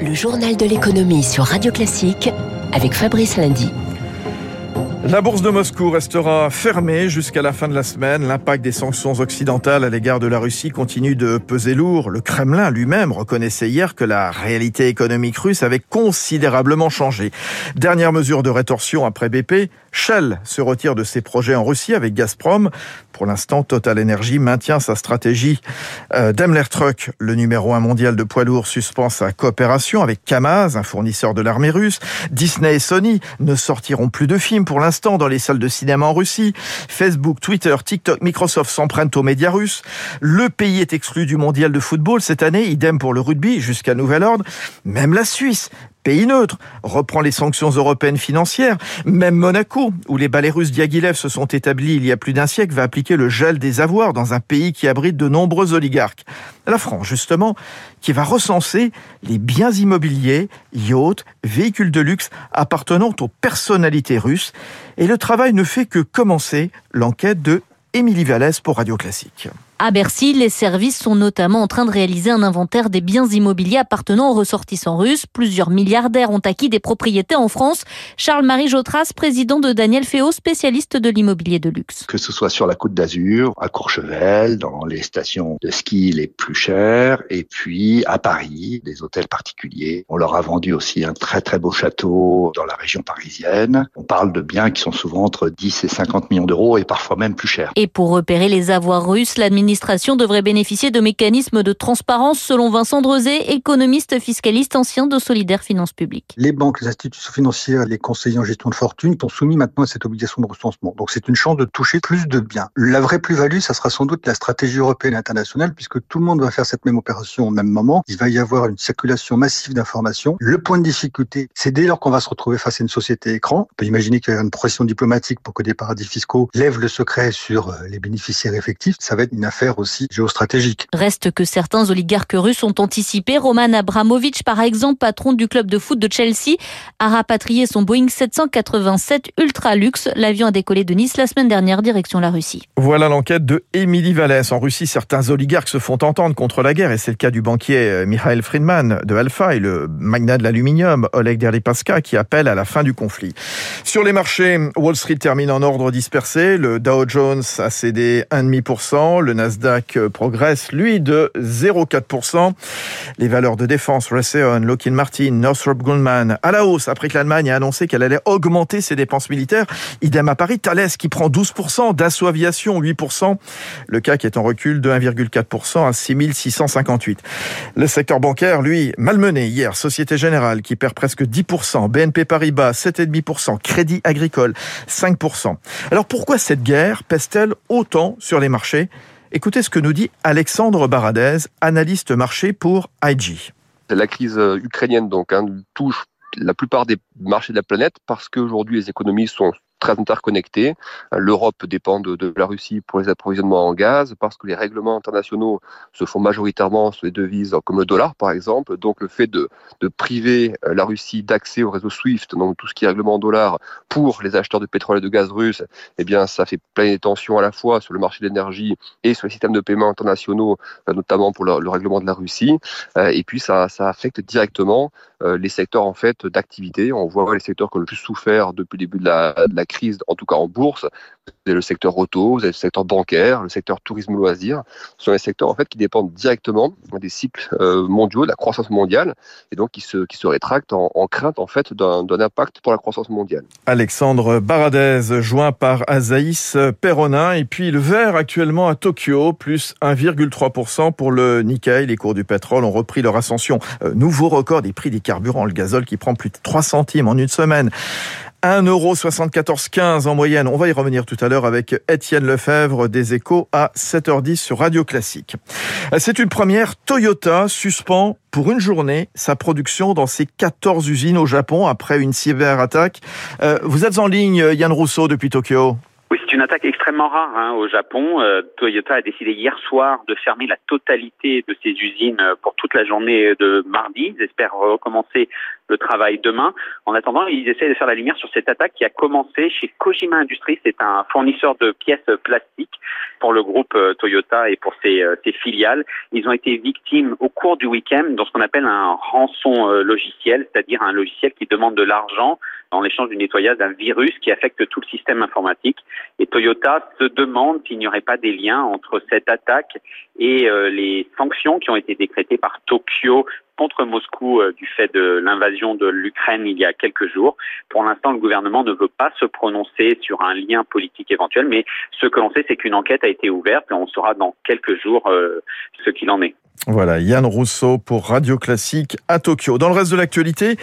Le journal de l'économie sur Radio Classique avec Fabrice Lundy. La bourse de Moscou restera fermée jusqu'à la fin de la semaine. L'impact des sanctions occidentales à l'égard de la Russie continue de peser lourd. Le Kremlin lui-même reconnaissait hier que la réalité économique russe avait considérablement changé. Dernière mesure de rétorsion après BP, Shell se retire de ses projets en Russie avec Gazprom. Pour l'instant, Total Energy maintient sa stratégie. Euh, Daimler Truck, le numéro un mondial de poids lourds, suspend sa coopération avec Kamaz, un fournisseur de l'armée russe. Disney et Sony ne sortiront plus de films pour l'instant dans les salles de cinéma en Russie. Facebook, Twitter, TikTok, Microsoft s'en prennent aux médias russes. Le pays est exclu du mondial de football cette année, idem pour le rugby jusqu'à nouvel ordre. Même la Suisse pays neutre, reprend les sanctions européennes financières. Même Monaco, où les ballets russes Diaghilev se sont établis il y a plus d'un siècle, va appliquer le gel des avoirs dans un pays qui abrite de nombreux oligarques. La France, justement, qui va recenser les biens immobiliers, yachts, véhicules de luxe appartenant aux personnalités russes. Et le travail ne fait que commencer l'enquête de Émilie Vallès pour Radio Classique. À Bercy, les services sont notamment en train de réaliser un inventaire des biens immobiliers appartenant aux ressortissants russes. Plusieurs milliardaires ont acquis des propriétés en France. Charles-Marie Jotras, président de Daniel Féo, spécialiste de l'immobilier de luxe. Que ce soit sur la côte d'Azur, à Courchevel, dans les stations de ski les plus chères, et puis à Paris, des hôtels particuliers. On leur a vendu aussi un très très beau château dans la région parisienne. On parle de biens qui sont souvent entre 10 et 50 millions d'euros et parfois même plus chers. Et pour repérer les avoirs russes, l'administration l'administration devrait bénéficier de mécanismes de transparence selon Vincent Drezé, économiste fiscaliste ancien de Solidaire Finances Publiques. Les banques, les institutions financières, les conseillers en gestion de fortune sont soumis maintenant à cette obligation de recensement. Donc c'est une chance de toucher plus de biens. La vraie plus-value, ça sera sans doute la stratégie européenne et internationale puisque tout le monde va faire cette même opération au même moment. Il va y avoir une circulation massive d'informations. Le point de difficulté, c'est dès lors qu'on va se retrouver face à une société écran. On peut imaginer qu'il y a une pression diplomatique pour que des paradis fiscaux lèvent le secret sur euh, les bénéficiaires effectifs. Ça va être une aussi géostratégique. Reste que certains oligarques russes ont anticipé. Roman Abramovich, par exemple, patron du club de foot de Chelsea, a rapatrié son Boeing 787 Ultra Luxe. L'avion a décollé de Nice la semaine dernière, direction la Russie. Voilà l'enquête de Émilie Vallès. En Russie, certains oligarques se font entendre contre la guerre et c'est le cas du banquier euh, Mikhail Friedman de Alpha et le magnat de l'aluminium Oleg Deripaska qui appelle à la fin du conflit. Sur les marchés, Wall Street termine en ordre dispersé. Le Dow Jones a cédé 1,5%, le Nasdaq progresse, lui, de 0,4%. Les valeurs de défense, Raytheon, Lockheed Martin, Northrop Grumman, à la hausse après que l'Allemagne a annoncé qu'elle allait augmenter ses dépenses militaires. Idem à Paris, Thales qui prend 12%, Dassault Aviation 8%, le CAC est en recul de 1,4% à 6658. Le secteur bancaire, lui, malmené hier, Société Générale qui perd presque 10%, BNP Paribas 7,5%, Crédit Agricole 5%. Alors pourquoi cette guerre pèse-t-elle autant sur les marchés? Écoutez ce que nous dit Alexandre Baradez, analyste marché pour IG. La crise euh, ukrainienne donc hein, touche la plupart des marchés de la planète parce qu'aujourd'hui les économies sont très interconnectés. L'Europe dépend de, la Russie pour les approvisionnements en gaz parce que les règlements internationaux se font majoritairement sur les devises comme le dollar par exemple. Donc le fait de, de priver euh, la Russie d'accès au réseau SWIFT, donc tout ce qui est règlement en dollars pour les acheteurs de pétrole et de gaz russes, eh bien ça fait plein de tensions à la fois sur le marché de l'énergie et sur les systèmes de paiement internationaux, euh, notamment pour le, règlement de la Russie. Euh, et puis ça, ça affecte directement les secteurs en fait d'activité. On voit les secteurs qui ont le plus souffert depuis le début de la, de la crise, en tout cas en bourse, vous avez le secteur auto, vous avez le secteur bancaire, le secteur tourisme loisir. Ce sont les secteurs en fait qui dépendent directement des cycles euh, mondiaux, de la croissance mondiale, et donc qui se, qui se rétractent en, crainte en fait d'un impact pour la croissance mondiale. Alexandre Baradez, joint par Azaïs Perronin, et puis le vert actuellement à Tokyo, plus 1,3% pour le Nikkei. Les cours du pétrole ont repris leur ascension. Euh, nouveau record des prix des carburants, le gazole qui prend plus de 3 centimes en une semaine. 1,7415 en moyenne. On va y revenir tout à l'heure avec Étienne Lefebvre des Échos à 7h10 sur Radio Classique. C'est une première. Toyota suspend pour une journée sa production dans ses 14 usines au Japon après une cyberattaque. Euh, vous êtes en ligne, Yann Rousseau, depuis Tokyo une attaque extrêmement rare hein, au Japon. Euh, Toyota a décidé hier soir de fermer la totalité de ses usines euh, pour toute la journée de mardi. Ils espèrent recommencer le travail demain. En attendant, ils essaient de faire la lumière sur cette attaque qui a commencé chez Kojima Industries. C'est un fournisseur de pièces plastiques pour le groupe euh, Toyota et pour ses, ses filiales. Ils ont été victimes au cours du week-end dans ce qu'on appelle un rançon logiciel, c'est-à-dire un logiciel qui demande de l'argent en échange du nettoyage d'un virus qui affecte tout le système informatique. Et Toyota se demande s'il n'y aurait pas des liens entre cette attaque et euh, les sanctions qui ont été décrétées par Tokyo contre Moscou euh, du fait de l'invasion de l'Ukraine il y a quelques jours. Pour l'instant, le gouvernement ne veut pas se prononcer sur un lien politique éventuel, mais ce que l'on sait, c'est qu'une enquête a été ouverte et on saura dans quelques jours euh, ce qu'il en est. Voilà, Yann Rousseau pour Radio Classique à Tokyo. Dans le reste de l'actualité,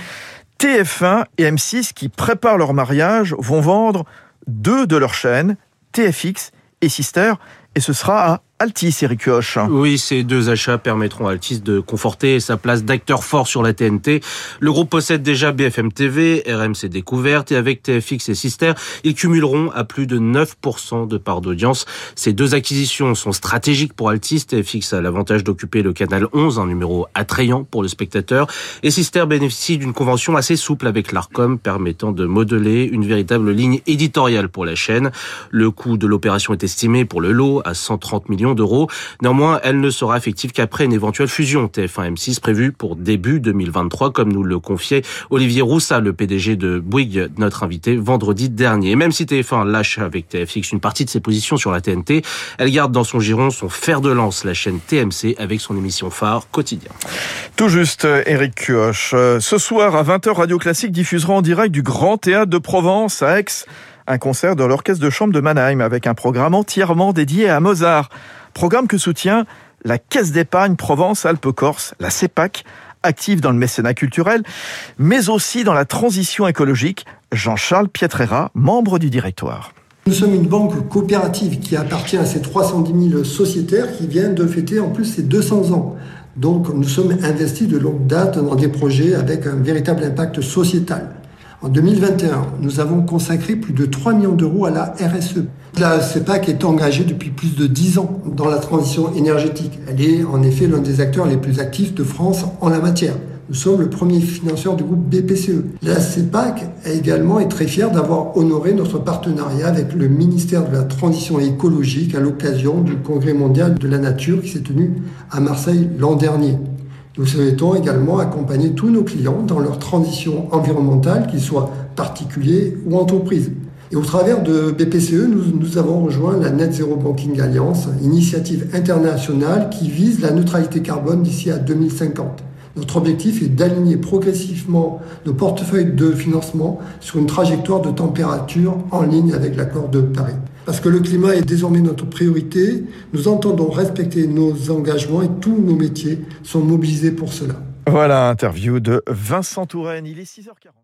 TF1 et M6 qui préparent leur mariage vont vendre deux de leurs chaînes, TFX et Sister, et ce sera à Altis, Eric Kioch. Oui, ces deux achats permettront à Altis de conforter sa place d'acteur fort sur la TNT. Le groupe possède déjà BFM TV, RMC Découverte et avec TFX et Sister, ils cumuleront à plus de 9% de part d'audience. Ces deux acquisitions sont stratégiques pour Altis. TFX a l'avantage d'occuper le canal 11, un numéro attrayant pour le spectateur. Et Sister bénéficie d'une convention assez souple avec l'ARCOM permettant de modeler une véritable ligne éditoriale pour la chaîne. Le coût de l'opération est estimé pour le lot à 130 millions d'euros. Néanmoins, elle ne sera effective qu'après une éventuelle fusion TF1-M6 prévue pour début 2023, comme nous le confiait Olivier Roussa, le PDG de Bouygues, notre invité vendredi dernier. Et même si TF1 lâche avec TFX une partie de ses positions sur la TNT, elle garde dans son giron son fer de lance, la chaîne TMC, avec son émission phare quotidien. Tout juste, Eric Cuoche. Ce soir, à 20h, Radio Classique diffusera en direct du Grand Théâtre de Provence à Aix un concert de l'Orchestre de Chambre de Mannheim avec un programme entièrement dédié à Mozart. Programme que soutient la Caisse d'épargne Provence-Alpes-Corse, la CEPAC, active dans le mécénat culturel, mais aussi dans la transition écologique. Jean-Charles Pietrera, membre du directoire. Nous sommes une banque coopérative qui appartient à ces 310 000 sociétaires qui viennent de fêter en plus ces 200 ans. Donc nous sommes investis de longue date dans des projets avec un véritable impact sociétal. En 2021, nous avons consacré plus de 3 millions d'euros à la RSE. La CEPAC est engagée depuis plus de 10 ans dans la transition énergétique. Elle est en effet l'un des acteurs les plus actifs de France en la matière. Nous sommes le premier financeur du groupe BPCE. La CEPAC également est très fière d'avoir honoré notre partenariat avec le ministère de la Transition écologique à l'occasion du Congrès mondial de la nature qui s'est tenu à Marseille l'an dernier. Nous souhaitons également accompagner tous nos clients dans leur transition environnementale, qu'ils soient particuliers ou entreprises. Et au travers de BPCE, nous, avons rejoint la Net Zero Banking Alliance, initiative internationale qui vise la neutralité carbone d'ici à 2050. Notre objectif est d'aligner progressivement nos portefeuilles de financement sur une trajectoire de température en ligne avec l'accord de Paris. Parce que le climat est désormais notre priorité, nous entendons respecter nos engagements et tous nos métiers sont mobilisés pour cela. Voilà, interview de Vincent Touraine. Il est 6h40.